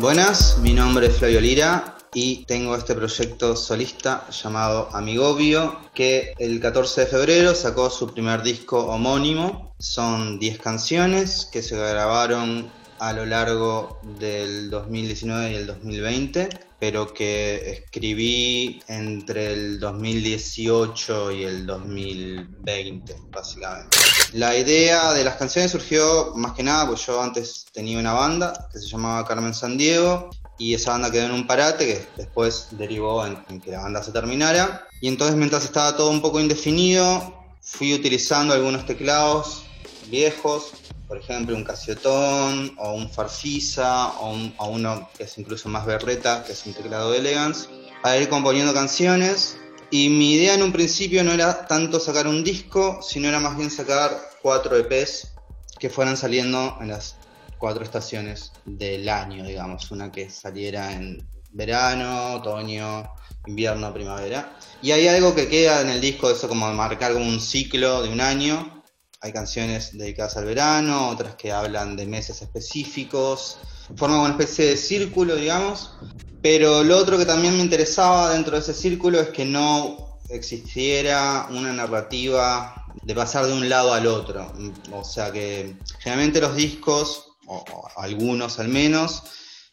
Buenas, mi nombre es Flavio Lira y tengo este proyecto solista llamado Amigobio que el 14 de febrero sacó su primer disco homónimo. Son 10 canciones que se grabaron a lo largo del 2019 y el 2020, pero que escribí entre el 2018 y el 2020, básicamente. La idea de las canciones surgió más que nada, pues yo antes tenía una banda que se llamaba Carmen San Diego y esa banda quedó en un parate que después derivó en, que la banda se terminara. Y entonces mientras estaba todo un poco indefinido, fui utilizando algunos teclados viejos, por ejemplo un Casiotón o un Farfisa o, o uno que es incluso más berreta, que es un teclado de Elegance, para ir componiendo canciones y mi idea en un principio no era tanto sacar un disco, sino era más bien sacar cuatro EPs que fueran saliendo en las cuatro estaciones del año, digamos. Una que saliera en verano, otoño, invierno, primavera. Y hay algo que queda en el disco, eso como marcar como un ciclo de un año. Hay canciones dedicadas al verano, otras que hablan de meses específicos. Forma una especie de círculo, digamos, pero lo otro que también me interesaba dentro de ese círculo es que no existiera una narrativa de pasar de un lado al otro. O sea que generalmente los discos, o, algunos al menos,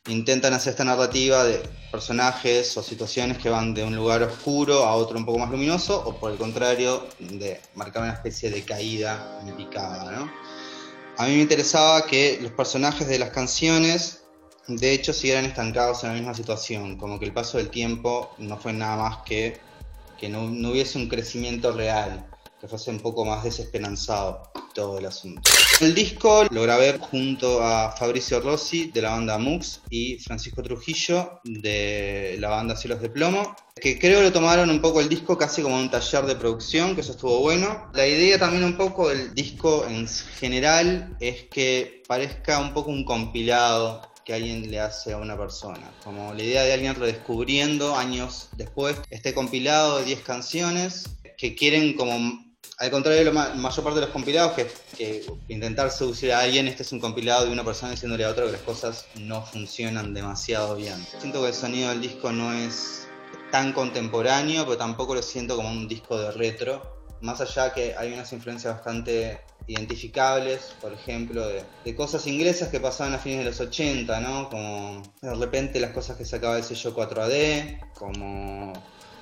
intentan hacer esta narrativa de personajes o situaciones que van de un lugar oscuro a otro un poco más luminoso, o por el contrario, de marcar una especie de caída en picada. ¿no? A mí me interesaba que los personajes de las canciones de hecho siguieran estancados en la misma situación, como que el paso del tiempo no fue nada más que que no, hubiese un crecimiento real, que fuese un poco más desesperanzado todo el asunto. El disco lo grabé junto a Fabricio Rossi de la banda Mux y Francisco Trujillo de la banda Cielos de Plomo, que creo lo tomaron un poco el disco casi como un taller de producción, que eso estuvo bueno. La idea también un poco del disco en general es que parezca un poco un compilado que alguien le hace a una persona. Como la idea de alguien redescubriendo años después este compilado de 10 canciones que quieren como al contrario de la mayor parte de los compilados, que, que, intentar seducir a alguien, este es un compilado de una persona diciéndole a otra que las cosas no funcionan demasiado bien. Siento que el sonido del disco no es tan contemporáneo, pero tampoco lo siento como un disco de retro. Más allá que hay unas influencias bastante identificables, por ejemplo, de, cosas inglesas que pasaban a fines de los 80, ¿no? Como de repente las cosas que sacaba el sello 4AD, como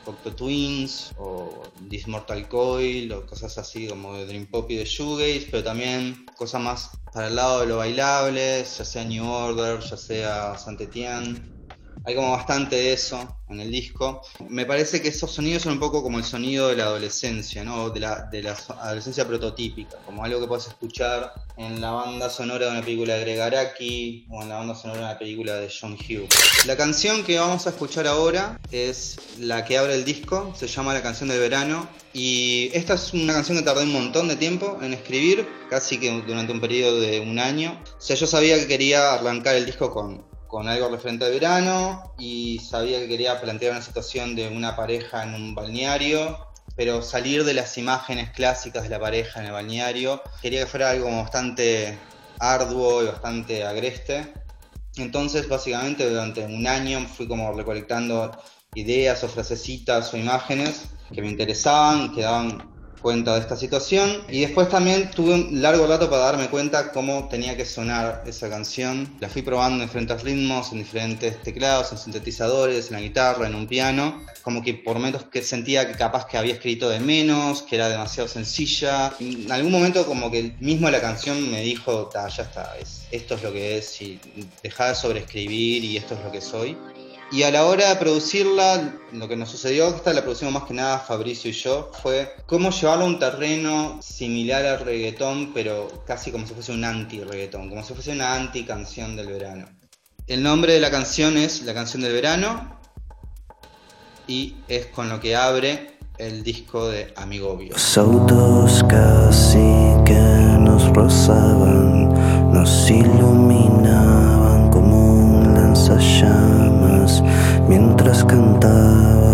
Octo Twins o This Mortal Coil o cosas así como Dream Pop y de Shoegaze, pero también cosas más para el lado de lo bailable, ya sea New Order, ya sea Saint Etienne hay como bastante de eso en el disco. Me parece que esos sonidos son un poco como el sonido de la adolescencia, ¿no? De la, de la adolescencia prototípica, como algo que puedes escuchar en la banda sonora de una película de Greg Araki o en la banda sonora de una película de John Hughes. La canción que vamos a escuchar ahora es la que abre el disco, se llama La canción del verano y esta es una canción que tardé un montón de tiempo en escribir, casi que durante un periodo de un año. O sea, yo sabía que quería arrancar el disco con con algo referente al verano y sabía que quería plantear una situación de una pareja en un balneario, pero salir de las imágenes clásicas de la pareja en el balneario. Quería que fuera algo bastante arduo y bastante agreste. Entonces, básicamente, durante un año fui como recolectando ideas o frasecitas o imágenes que me interesaban, que daban cuenta de esta situación y después también tuve un largo rato para darme cuenta cómo tenía que sonar esa canción. La fui probando en diferentes ritmos, en diferentes teclados, en sintetizadores, en la guitarra, en un piano. Como que por momentos que sentía que capaz que había escrito de menos, que era demasiado sencilla. En algún momento como que mismo la canción me dijo, ya está, esto es lo que es y dejar de sobreescribir y esto es lo que soy. Y a la hora de producirla, lo que nos sucedió, esta la producimos más que nada Fabricio y yo, fue cómo llevarlo a un terreno similar al reggaetón, pero casi como si fuese un anti-reggaetón, como si fuese una anti-canción del verano. El nombre de la canción es La canción del verano y es con lo que abre el disco de Amigobio. Los autos casi que nos rozaban, nos iluminaban como un lanzallamas mientras cantaba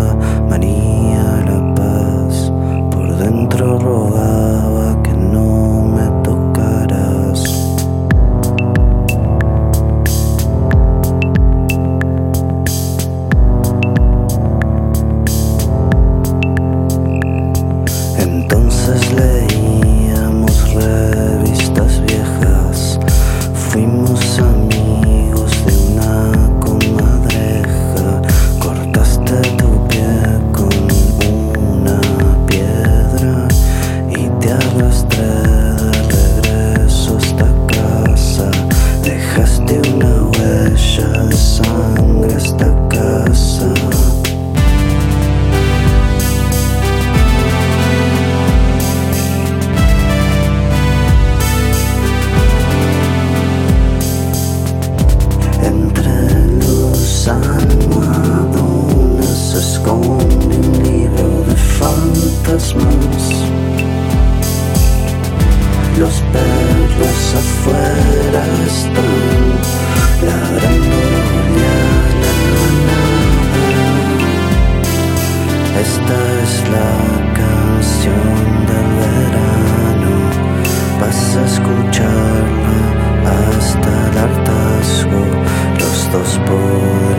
es la canción del verano. Vas a escucharla hasta el hartazgo. Los dos podríamos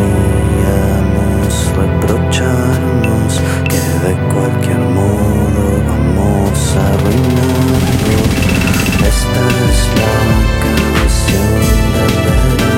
reprocharnos que de cualquier modo vamos a arruinarlo. Esta es la canción del verano.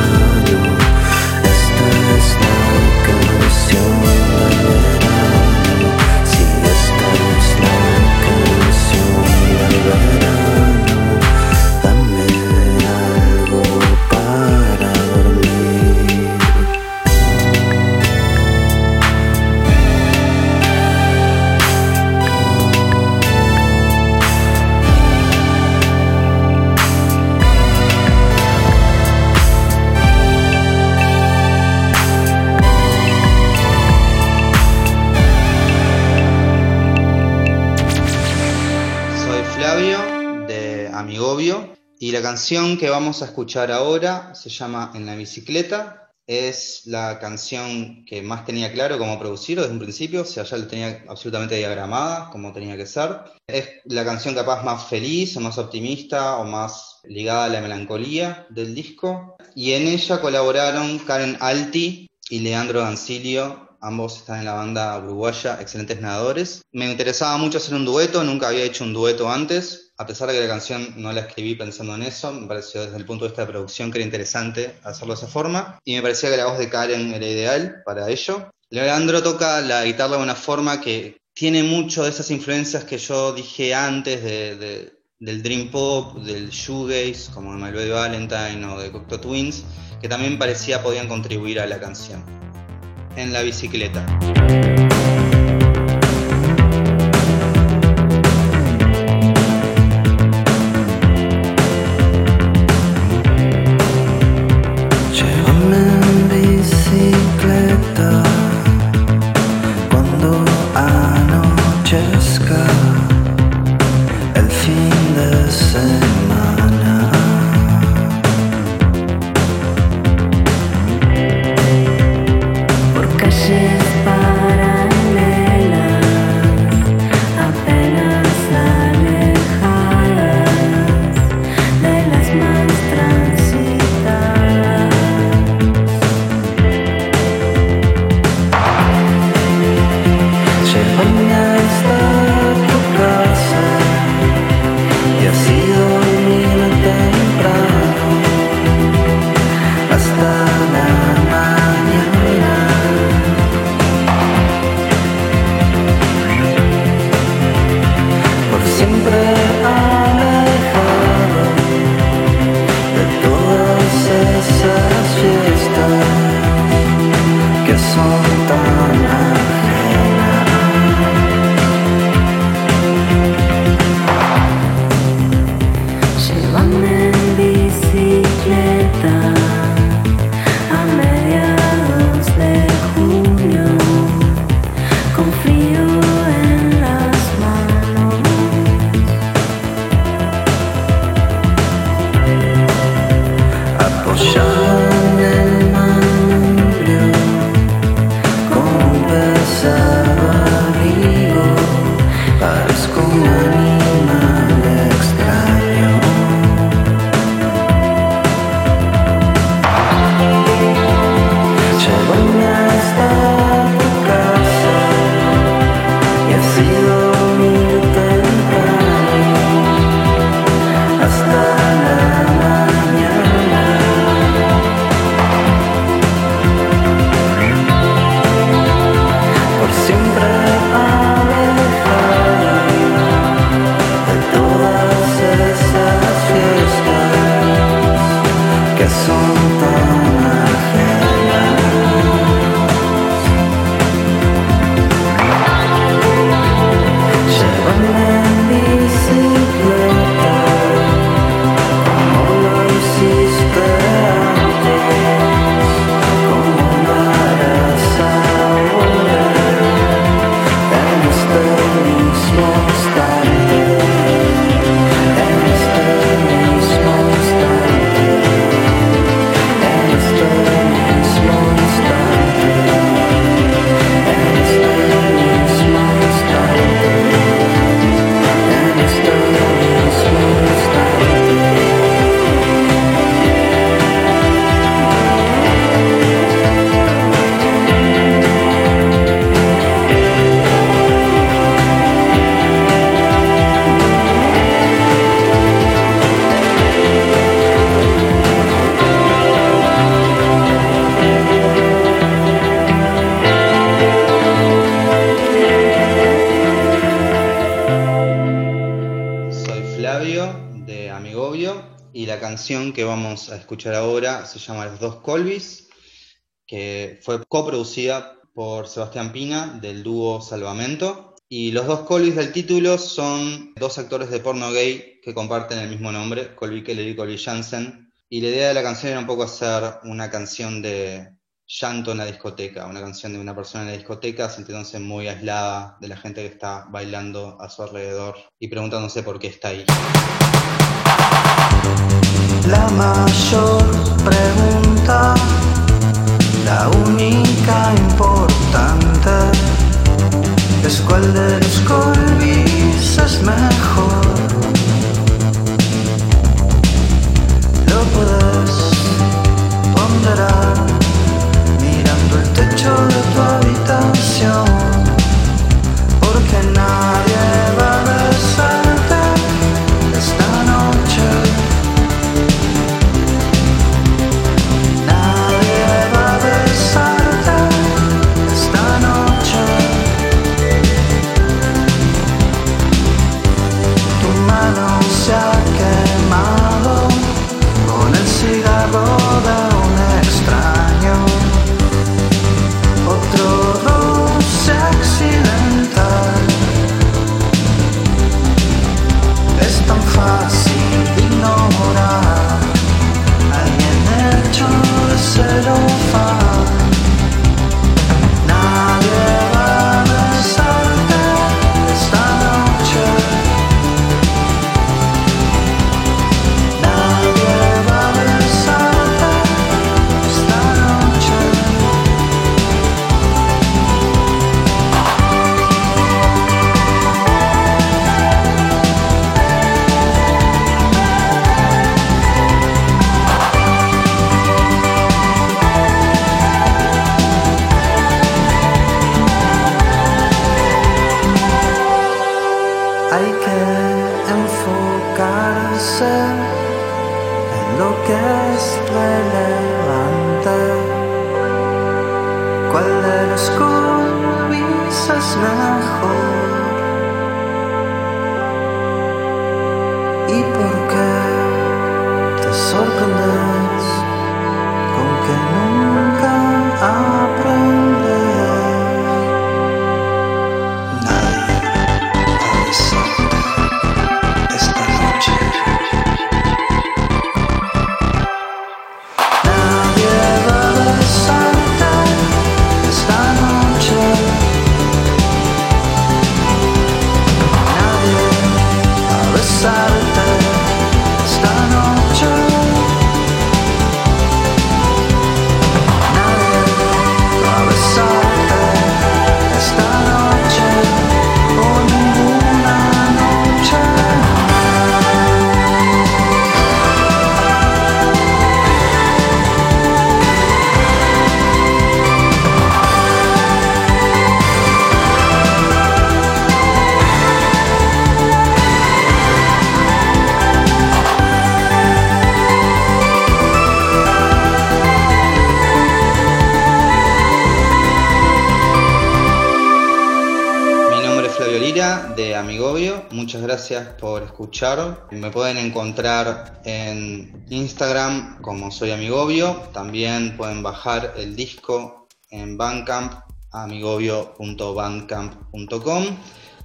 Flavio de Amigobio y la canción que vamos a escuchar ahora se llama En la bicicleta. Es la canción que más tenía claro cómo producir desde un principio, o sea, ya la tenía absolutamente diagramada, como tenía que ser. Es la canción capaz más feliz o más optimista o más ligada a la melancolía del disco. Y en ella colaboraron Karen Alti y Leandro Dancilio, Ambos están en la banda uruguaya Excelentes Nadadores. Me interesaba mucho hacer un dueto, nunca había hecho un dueto antes, a pesar de que la canción no la escribí pensando en eso, me pareció desde el punto de vista de producción que era interesante hacerlo de esa forma, y me parecía que la voz de Karen era ideal para ello. Leandro toca la guitarra de una forma que tiene mucho de esas influencias que yo dije antes de, de- del Dream Pop, del Shoegaze, como de Malvé Valentine o de Cocteau Twins, que también parecía podían contribuir a la canción en la bicicleta. Escuchar ahora se llama Los Dos Colbis, que fue coproducida por Sebastián Pina del dúo Salvamento. Y los dos Colbis del título son dos actores de porno gay que comparten el mismo nombre, Colby Keller y Colby Jansen. Y la idea de la canción era un poco hacer una canción de llanto en la discoteca, una canción de una persona en la discoteca sintiéndose muy aislada de la gente que está bailando a su alrededor y preguntándose por qué está ahí. La mayor pregunta, la única importante, es cuál de los Colbis es mejor. De Amigobio. Muchas gracias por escuchar. Me pueden encontrar en Instagram como soy Amigobio. También pueden bajar el disco en Bandcamp amigobio.bandcamp.com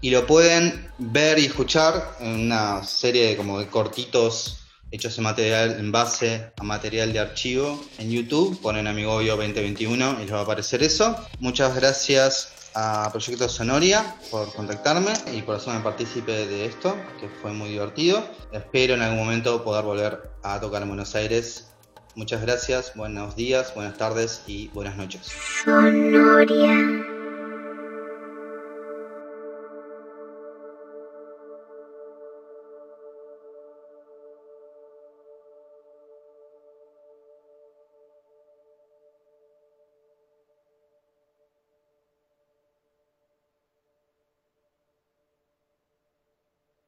y lo pueden ver y escuchar en una serie de como de cortitos hechos en material en base a material de archivo en YouTube. Ponen Amigobio 2021 y les va a aparecer eso. Muchas gracias a Proyecto Sonoria por contactarme y por hacerme partícipe de esto, que fue muy divertido. Espero en algún momento poder volver a tocar en Buenos Aires. Muchas gracias, buenos días, buenas tardes y buenas noches. Sonoria.